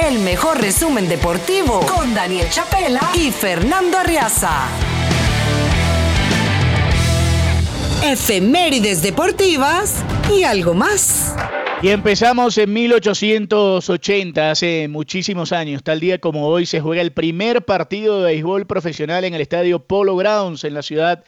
El mejor resumen deportivo con Daniel Chapela y Fernando Arriaza. Efemérides deportivas y algo más. Y empezamos en 1880, hace muchísimos años. Tal día como hoy se juega el primer partido de béisbol profesional en el estadio Polo Grounds en la ciudad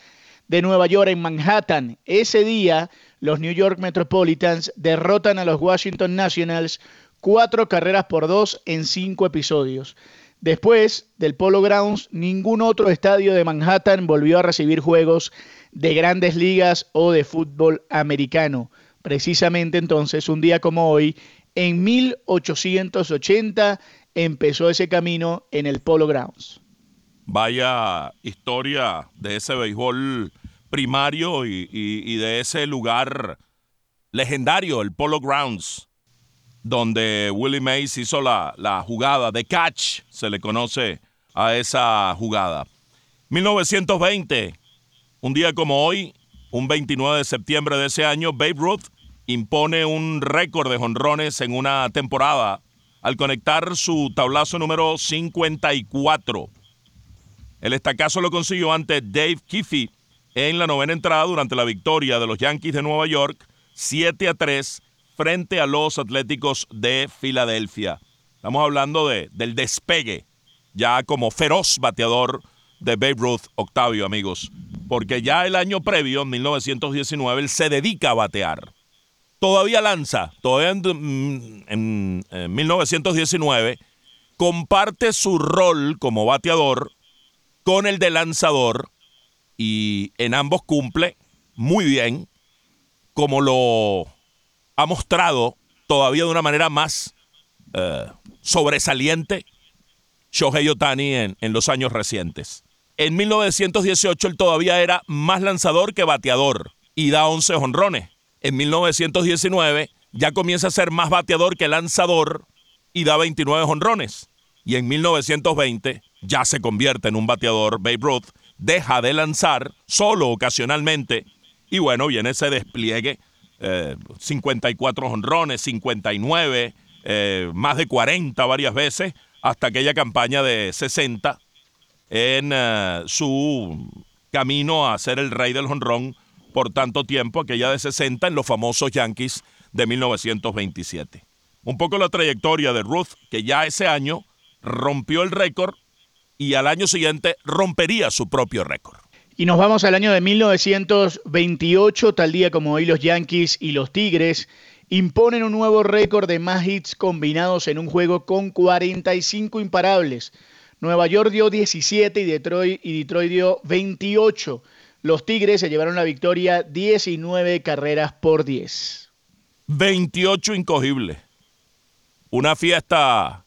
de Nueva York, en Manhattan. Ese día, los New York Metropolitans derrotan a los Washington Nationals cuatro carreras por dos en cinco episodios. Después del Polo Grounds, ningún otro estadio de Manhattan volvió a recibir juegos de grandes ligas o de fútbol americano. Precisamente entonces, un día como hoy, en 1880, empezó ese camino en el Polo Grounds. Vaya historia de ese béisbol primario y, de ese lugar legendario, el Polo Grounds, donde Willie Mays hizo la, la jugada de catch, se le conoce a esa jugada. 1920, un día como hoy, un 29 de septiembre de ese año, Babe Ruth impone un récord de jonrones en una temporada al conectar su tablazo número 54. El estacazo lo consiguió ante Dave Kiffey en la novena entrada durante la victoria de los Yankees de Nueva York 7 a 3 frente a los Atléticos de Filadelfia. Estamos hablando de, del despegue ya como feroz bateador de Babe Ruth, Octavio, amigos. Porque ya el año previo, en 1919, él se dedica a batear. Todavía lanza, todavía en, en 1919, comparte su rol como bateador con el de lanzador y en ambos cumple muy bien, como lo ha mostrado todavía de una manera más eh, sobresaliente Shohei Otani en, en los años recientes. En 1918 él todavía era más lanzador que bateador y da 11 honrones. En 1919 ya comienza a ser más bateador que lanzador y da 29 honrones. Y en 1920 ya se convierte en un bateador. Babe Ruth deja de lanzar solo ocasionalmente. Y bueno, viene ese despliegue 54 eh, honrones, 59, eh, más de 40 varias veces, hasta aquella campaña de 60 en eh, su camino a ser el rey del honrón por tanto tiempo, aquella de 60 en los famosos Yankees de 1927. Un poco la trayectoria de Ruth, que ya ese año rompió el récord y al año siguiente rompería su propio récord. Y nos vamos al año de 1928, tal día como hoy los Yankees y los Tigres imponen un nuevo récord de más hits combinados en un juego con 45 imparables. Nueva York dio 17 y Detroit, y dio 28. Los Tigres se llevaron la victoria 19 carreras por 10. 28 incogibles. Una fiesta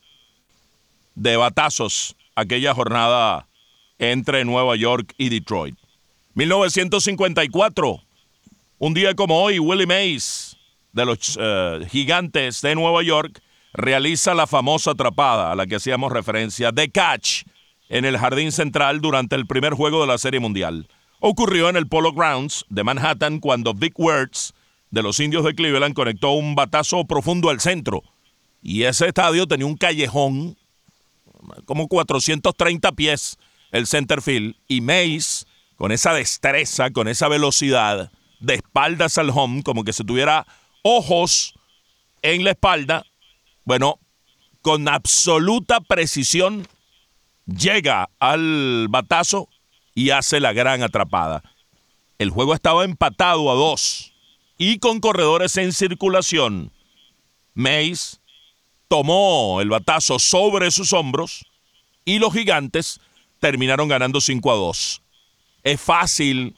de batazos aquella jornada entre Nueva York y Detroit. 1954, un día como hoy, Willie Mays de los eh, Gigantes de Nueva York realiza la famosa atrapada a la que hacíamos referencia de catch en el jardín central durante el primer juego de la Serie Mundial. Ocurrió en el Polo Grounds de Manhattan cuando Vic Wertz de los Indios de Cleveland conectó un batazo profundo al centro. Y ese estadio tenía un callejón como 430 pies el center field y Mace con esa destreza, con esa velocidad, de espaldas al home, como que se tuviera ojos en la espalda, bueno, con absoluta precisión llega al batazo y hace la gran atrapada. El juego estaba empatado a dos y con corredores en circulación. Mace tomó el batazo sobre sus hombros y los gigantes terminaron ganando 5 a 2. Es fácil,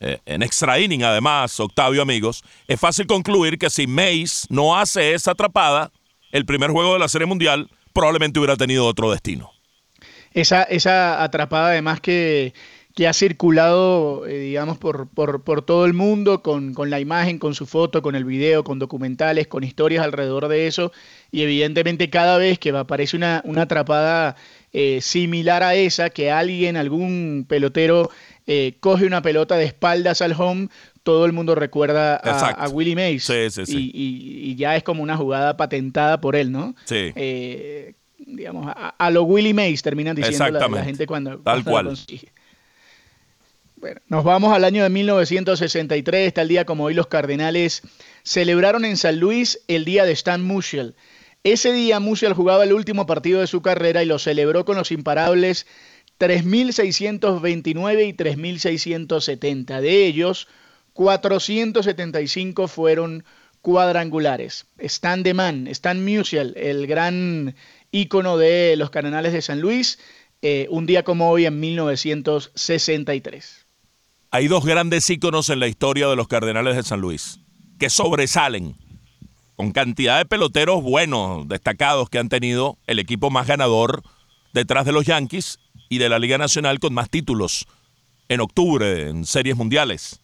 eh, en extra inning además, Octavio amigos, es fácil concluir que si Mace no hace esa atrapada, el primer juego de la Serie Mundial probablemente hubiera tenido otro destino. Esa, esa atrapada además que que ha circulado, eh, digamos, por, por, por, todo el mundo con, con, la imagen, con su foto, con el video, con documentales, con historias alrededor de eso. Y evidentemente cada vez que aparece una, una atrapada eh, similar a esa, que alguien, algún pelotero eh, coge una pelota de espaldas al home, todo el mundo recuerda a, Willie Mays. Sí, sí, sí. Y, ya es como una jugada patentada por él, ¿no? Sí. Eh, digamos, a, lo Willie Mays terminan diciendo la, gente cuando, Tal cual. consigue. Bueno, nos vamos al año de 1963, tal día como hoy los Cardenales celebraron en San Luis el día de Stan Musial. Ese día Musial jugaba el último partido de su carrera y lo celebró con los imparables 3.629 y 3.670. De ellos, 475 fueron cuadrangulares. Stan Man, Stan Musial, el gran ícono de los Cardenales de San Luis, eh, un día como hoy en 1963. Hay dos grandes íconos en la historia de los Cardenales de San Luis que sobresalen con cantidad de peloteros buenos, destacados que han tenido el equipo más ganador detrás de los Yankees y de la Liga Nacional con más títulos en octubre en series mundiales.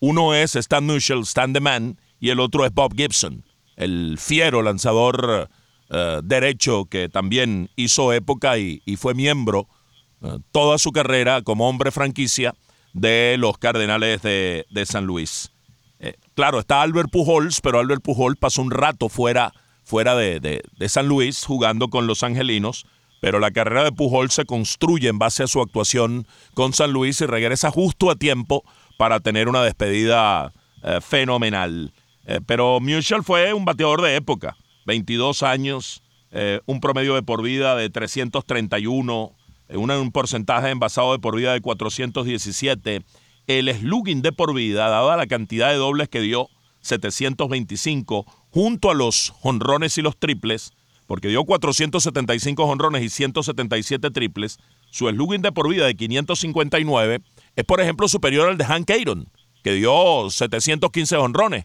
Uno es Stan Musial, Stan the Man, y el otro es Bob Gibson, el fiero lanzador eh, derecho que también hizo época y, fue miembro eh, toda su carrera como hombre franquicia de los Cardenales de, San Luis. Claro, está Albert Pujols, pero Albert Pujols pasó un rato fuera, fuera de, de San Luis jugando con los Angelinos pero la carrera de Pujol se construye en base a su actuación con San Luis y regresa justo a tiempo para tener una despedida eh, fenomenal. Eh, pero Musial fue un bateador de época, 22 años, eh, un promedio de por vida de 331, un porcentaje de envasado de por vida de 417, el slugging de por vida, dada la cantidad de dobles que dio, 725, junto a los honrones y los triples, porque dio 475 honrones y 177 triples, su slugging de por vida de 559 es, por ejemplo, superior al de Hank Aaron, que dio 715 honrones.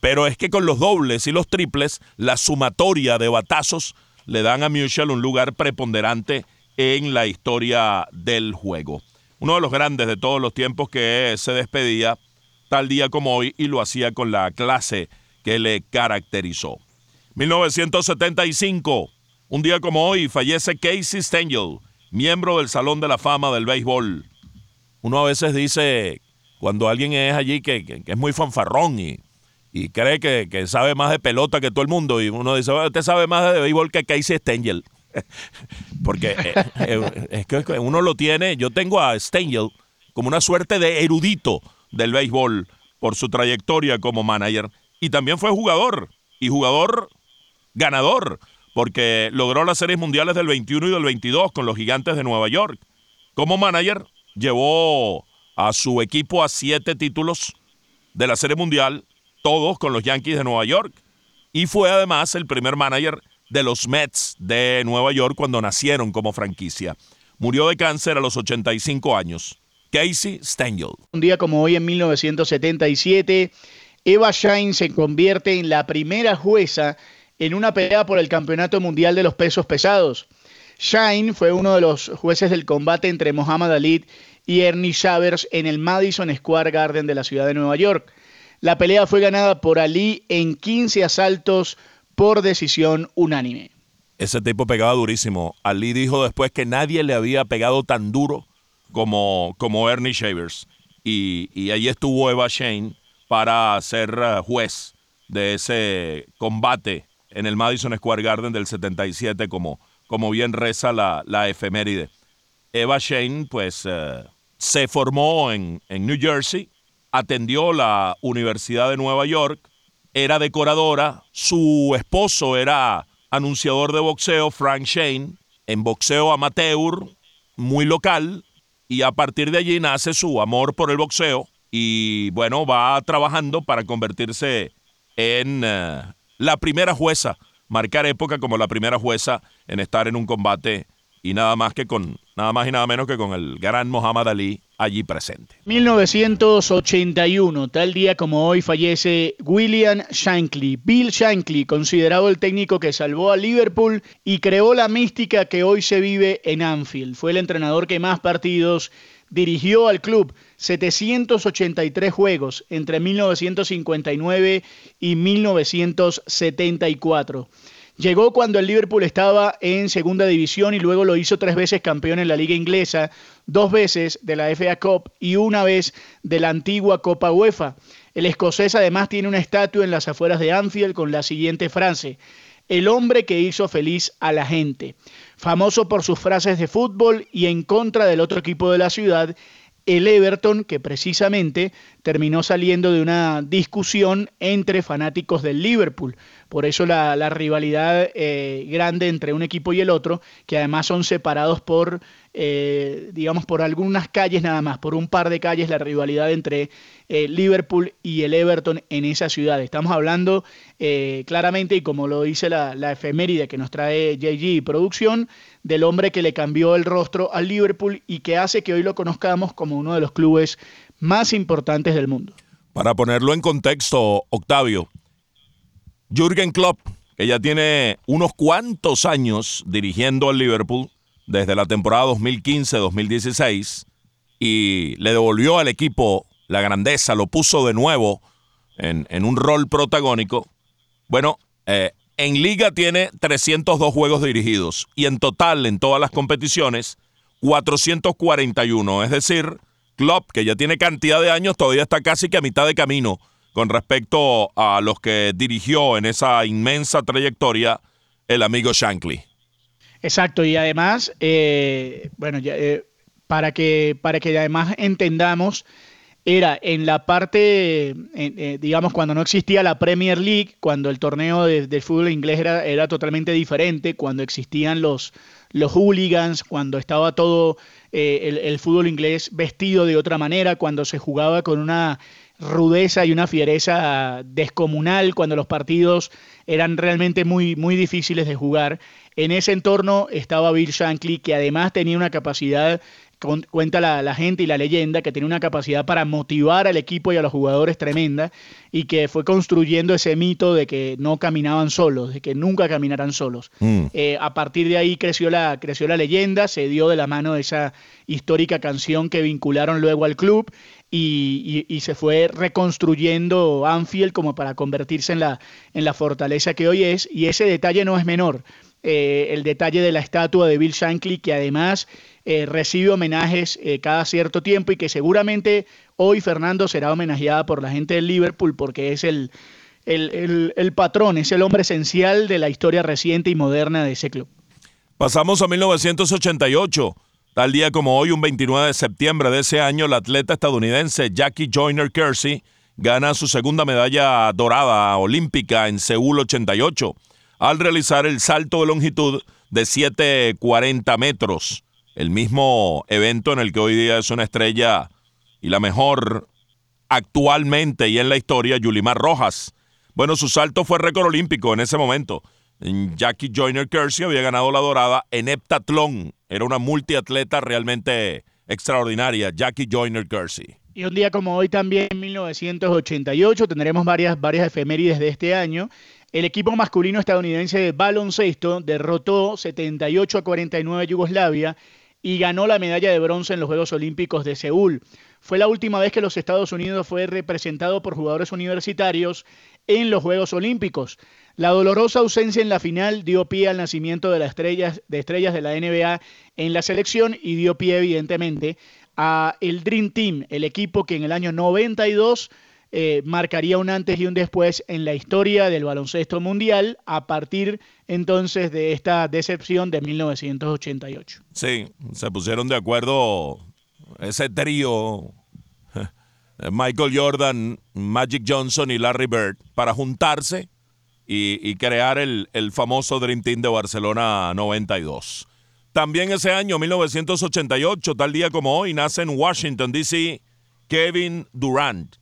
Pero es que con los dobles y los triples, la sumatoria de batazos le dan a Musial un lugar preponderante en la historia del juego. Uno de los grandes de todos los tiempos que se despedía tal día como hoy y lo hacía con la clase que le caracterizó. 1975, un día como hoy, fallece Casey Stengel, miembro del Salón de la Fama del Béisbol. Uno a veces dice, cuando alguien es allí que, es muy fanfarrón y, cree que, sabe más de pelota que todo el mundo, y uno dice, usted sabe más de béisbol que Casey Stengel. Porque eh, eh, es que uno lo tiene, yo tengo a Stengel como una suerte de erudito del béisbol por su trayectoria como manager. Y también fue jugador, y jugador ganador, porque logró las series mundiales del 21 y del 22 con los gigantes de Nueva York. Como manager, llevó a su equipo a siete títulos de la serie mundial, todos con los Yankees de Nueva York. Y fue además el primer manager de los Mets de Nueva York cuando nacieron como franquicia. Murió de cáncer a los 85 años. Casey Stengel. Un día como hoy en 1977, Eva Shine se convierte en la primera jueza en una pelea por el Campeonato Mundial de los Pesos Pesados. Shine fue uno de los jueces del combate entre Muhammad Ali y Ernie Shavers en el Madison Square Garden de la ciudad de Nueva York. La pelea fue ganada por Ali en 15 asaltos por decisión unánime. Ese tipo pegaba durísimo. Ali dijo después que nadie le había pegado tan duro como, como Ernie Shavers. Y, y ahí estuvo Eva Shane para ser eh, juez de ese combate en el Madison Square Garden del 77, como, como bien reza la, la efeméride. Eva Shane, pues, eh, se formó en, en New Jersey, atendió la Universidad de Nueva York, era decoradora, su esposo era anunciador de boxeo, Frank Shane, en boxeo amateur, muy local, y a partir de allí nace su amor por el boxeo y bueno, va trabajando para convertirse en eh, la primera jueza, marcar época como la primera jueza en estar en un combate y nada más que con nada más y nada menos que con el gran Muhammad Ali allí presente. 1981, tal día como hoy fallece William Shankly, Bill Shankly, considerado el técnico que salvó a Liverpool y creó la mística que hoy se vive en Anfield. Fue el entrenador que más partidos dirigió al club 783 juegos entre 1959 y 1974. Llegó cuando el Liverpool estaba en segunda división y luego lo hizo tres veces campeón en la liga inglesa, dos veces de la FA Cup y una vez de la antigua Copa UEFA. El escocés además tiene una estatua en las afueras de Anfield con la siguiente frase, el hombre que hizo feliz a la gente. Famoso por sus frases de fútbol y en contra del otro equipo de la ciudad, el Everton, que precisamente terminó saliendo de una discusión entre fanáticos del Liverpool. Por eso la, rivalidad eh, grande entre un equipo y el otro, que además son separados por, eh, digamos, por algunas calles nada más, por un par de calles, la rivalidad entre eh, Liverpool y el Everton en esa ciudad. Estamos hablando claramente, y como lo dice la, efeméride que nos trae JG Producción, del hombre que le cambió el rostro al Liverpool y que hace que hoy lo conozcamos como uno de los clubes más importantes del mundo. Para ponerlo en contexto, Octavio, Jürgen Klopp, que ya tiene unos cuantos años dirigiendo al Liverpool desde la temporada 2015-2016 y le devolvió al equipo la grandeza, lo puso de nuevo en, un rol protagónico. Bueno, eh, en liga tiene 302 juegos dirigidos y en total en todas las competiciones 441. Es decir, Klopp, que ya tiene cantidad de años, todavía está casi que a mitad de camino con respecto a los que dirigió en esa inmensa trayectoria el amigo Shankly. Exacto, y además, eh, bueno, eh, para, que, para que además entendamos, era en la parte, eh, digamos, cuando no existía la Premier League, cuando el torneo de, fútbol inglés era, era, totalmente diferente, cuando existían los, los hooligans, cuando estaba todo el, el fútbol inglés vestido de otra manera, cuando se jugaba con una rudeza y una fiereza descomunal cuando los partidos eran realmente muy, muy difíciles de jugar. En ese entorno estaba Bill Shankly, que además tenía una capacidad cuenta la, gente y la leyenda que tiene una capacidad para motivar al equipo y a los jugadores tremenda y que fue construyendo ese mito de que no caminaban solos, de que nunca caminarán solos. Mm. Eh, a partir de ahí creció la, creció la leyenda, se dio de la mano de esa histórica canción que vincularon luego al club y, se fue reconstruyendo Anfield como para convertirse en la, en la fortaleza que hoy es y ese detalle no es menor. Eh, el detalle de la estatua de Bill Shankly, que además eh, recibe homenajes eh, cada cierto tiempo y que seguramente hoy Fernando será homenajeada por la gente del Liverpool porque es el, el, el, patrón, es el hombre esencial de la historia reciente y moderna de ese club. Pasamos a 1988. Tal día como hoy, un 29 de septiembre de ese año, la atleta estadounidense Jackie Joyner Kersey gana su segunda medalla dorada olímpica en Seúl 88 al realizar el salto de longitud de 7,40 metros, el mismo evento en el que hoy día es una estrella y la mejor actualmente y en la historia, Yulimar Rojas. Bueno, su salto fue récord olímpico en ese momento. Jackie Joyner Kersey había ganado la dorada en heptatlón. Era una multiatleta realmente extraordinaria, Jackie Joyner Kersey. Y un día como hoy también, en 1988, tendremos varias, varias efemérides de este año. El equipo masculino estadounidense de baloncesto derrotó 78 a 49 a Yugoslavia y ganó la medalla de bronce en los Juegos Olímpicos de Seúl. Fue la última vez que los Estados Unidos fue representado por jugadores universitarios en los Juegos Olímpicos. La dolorosa ausencia en la final dio pie al nacimiento de las estrellas de, estrellas de la NBA en la selección y dio pie evidentemente a el Dream Team, el equipo que en el año 92 eh, marcaría un antes y un después en la historia del baloncesto mundial a partir entonces de esta decepción de 1988. Sí, se pusieron de acuerdo ese trío, Michael Jordan, Magic Johnson y Larry Bird, para juntarse y, crear el, el famoso Dream Team de Barcelona 92. También ese año, 1988, tal día como hoy, nace en Washington, D.C., Kevin Durant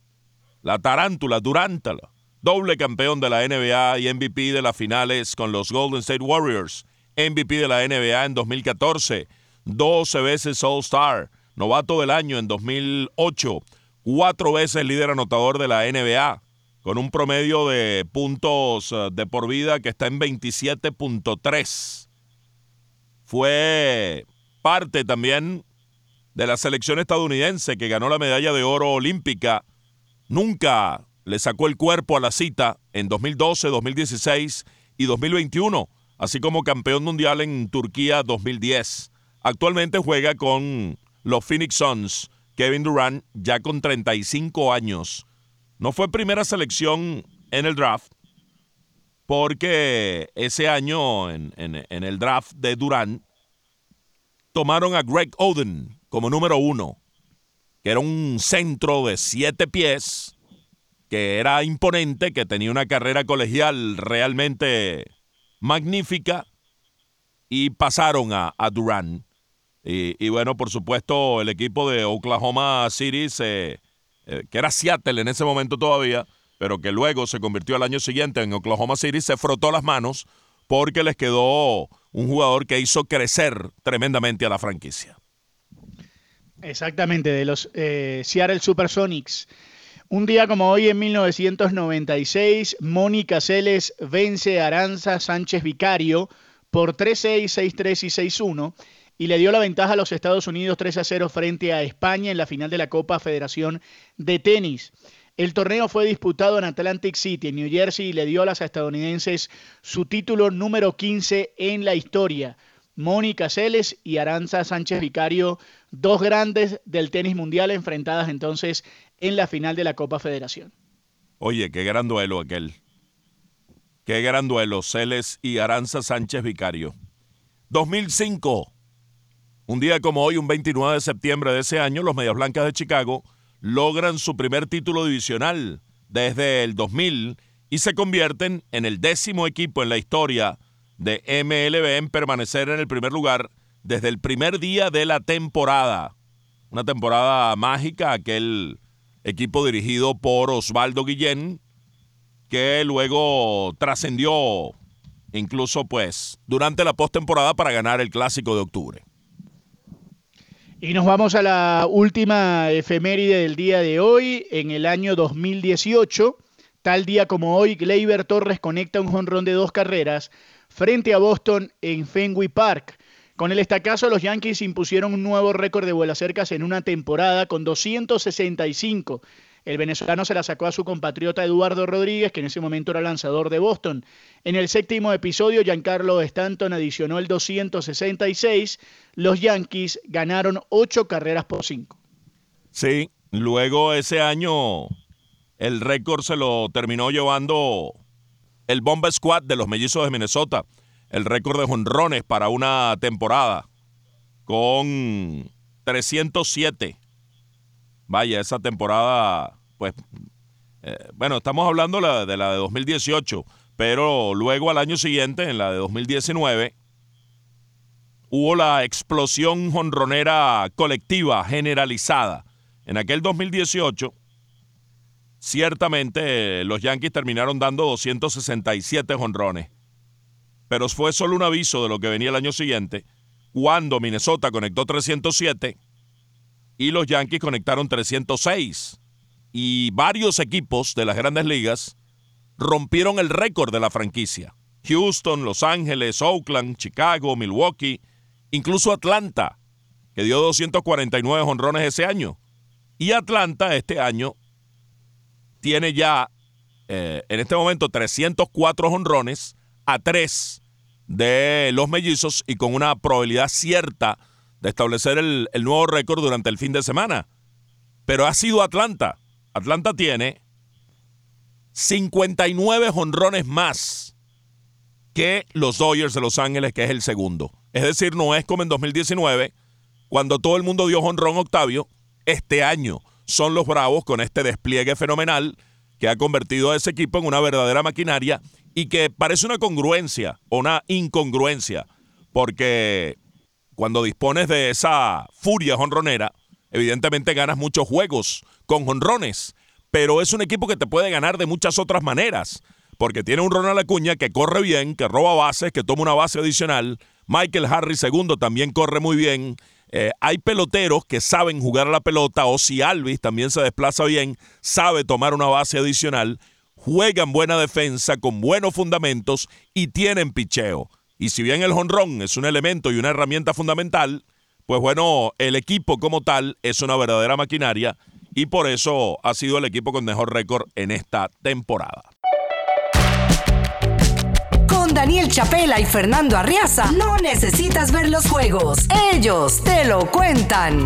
la tarántula, Durántala, doble campeón de la NBA y MVP de las finales con los Golden State Warriors, MVP de la NBA en 2014, 12 veces All-Star, novato del año en 2008, cuatro veces líder anotador de la NBA, con un promedio de puntos eh, de por vida que está en 27.3. Fue parte también de la selección estadounidense que ganó la medalla de oro olímpica Nunca le sacó el cuerpo a la cita en 2012, 2016 y 2021, así como campeón mundial en Turquía 2010. Actualmente juega con los Phoenix Suns, Kevin Durant, ya con 35 años. No fue primera selección en el draft, porque ese año en, el draft de Durant tomaron a Greg Oden como número uno, que era un centro de siete pies, que era imponente, que tenía una carrera colegial realmente magnífica, y pasaron a, Durant. Y, bueno, por supuesto, el equipo de Oklahoma City, eh, que era Seattle en ese momento todavía, pero que luego se convirtió al año siguiente en Oklahoma City, se frotó las manos porque les quedó un jugador que hizo crecer tremendamente a la franquicia. Exactamente, de los eh, Seattle Supersonics. Un día como hoy, en 1996, Mónica Celes vence a Aranza Sánchez Vicario por 3-6, 6-3 y 6-1 y le dio la ventaja a los Estados Unidos 3 0 frente a España en la final de la Copa Federación de Tenis. El torneo fue disputado en Atlantic City, en New Jersey, y le dio a las estadounidenses su título número 15 en la historia. Mónica Celes y Aranza Sánchez Vicario, dos grandes del tenis mundial enfrentadas entonces en la final de la Copa Federación. Oye, qué gran duelo aquel. Qué gran duelo, Celes y Aranza Sánchez Vicario. 2005. Un día como hoy, un 29 de septiembre de ese año, los Medias Blancas de Chicago logran su primer título divisional desde el 2000 y se convierten en el décimo equipo en la historia de MLB en permanecer en el primer lugar desde el primer día de la temporada. Una temporada mágica, aquel equipo dirigido por Osvaldo Guillén, que luego trascendió incluso pues durante la postemporada para ganar el clásico de octubre. Y nos vamos a la última efeméride del día de hoy. En el año 2018, tal día como hoy, Gleyber Torres conecta un jonrón de dos carreras frente a Boston en Fenway Park. Con el estacazo, los Yankees impusieron un nuevo récord de vuelas cercas en una temporada con 265 el venezolano se la sacó a su compatriota Eduardo Rodríguez, que en ese momento era lanzador de Boston. En el séptimo episodio, Giancarlo Stanton adicionó el 266. Los Yankees ganaron ocho carreras por cinco. Sí, luego ese año el récord se lo terminó llevando el Bomba Squad de los Mellizos de Minnesota. El récord de jonrones para una temporada con 307 vaya, esa temporada, pues, eh, bueno, estamos hablando de la de 2018, pero luego al año siguiente, en la de 2019, hubo la explosión jonronera colectiva generalizada. En aquel 2018, ciertamente los Yankees terminaron dando 267 jonrones, pero fue solo un aviso de lo que venía el año siguiente, cuando Minnesota conectó 307 y los Yankees conectaron 306. Y varios equipos de las grandes ligas rompieron el récord de la franquicia. Houston, Los Ángeles, Oakland, Chicago, Milwaukee, incluso Atlanta, que dio 249 honrones ese año. Y Atlanta este año tiene ya eh, en este momento 304 honrones a 3 de los mellizos y con una probabilidad cierta de establecer el, nuevo récord durante el fin de semana. Pero ha sido Atlanta. Atlanta tiene 59 honrones más que los Dodgers de Los Ángeles, que es el segundo. Es decir, no es como en 2019, cuando todo el mundo dio honrón Octavio. Este año son los Bravos con este despliegue fenomenal que ha convertido a ese equipo en una verdadera maquinaria y que parece una congruencia o una incongruencia, porque cuando dispones de esa furia jonronera, evidentemente ganas muchos juegos con jonrones, pero es un equipo que te puede ganar de muchas otras maneras, porque tiene un Ronald Acuña que corre bien, que roba bases, que toma una base adicional, Michael Harris segundo también corre muy bien, eh, hay peloteros que saben jugar a la pelota, o si Alvis también se desplaza bien, sabe tomar una base adicional, juegan buena defensa con buenos fundamentos y tienen picheo. Y si bien el jonrón es un elemento y una herramienta fundamental, pues bueno, el equipo como tal es una verdadera maquinaria y por eso ha sido el equipo con mejor récord en esta temporada Daniel Chapela y Fernando Arriaza, no necesitas ver los juegos. Ellos te lo cuentan.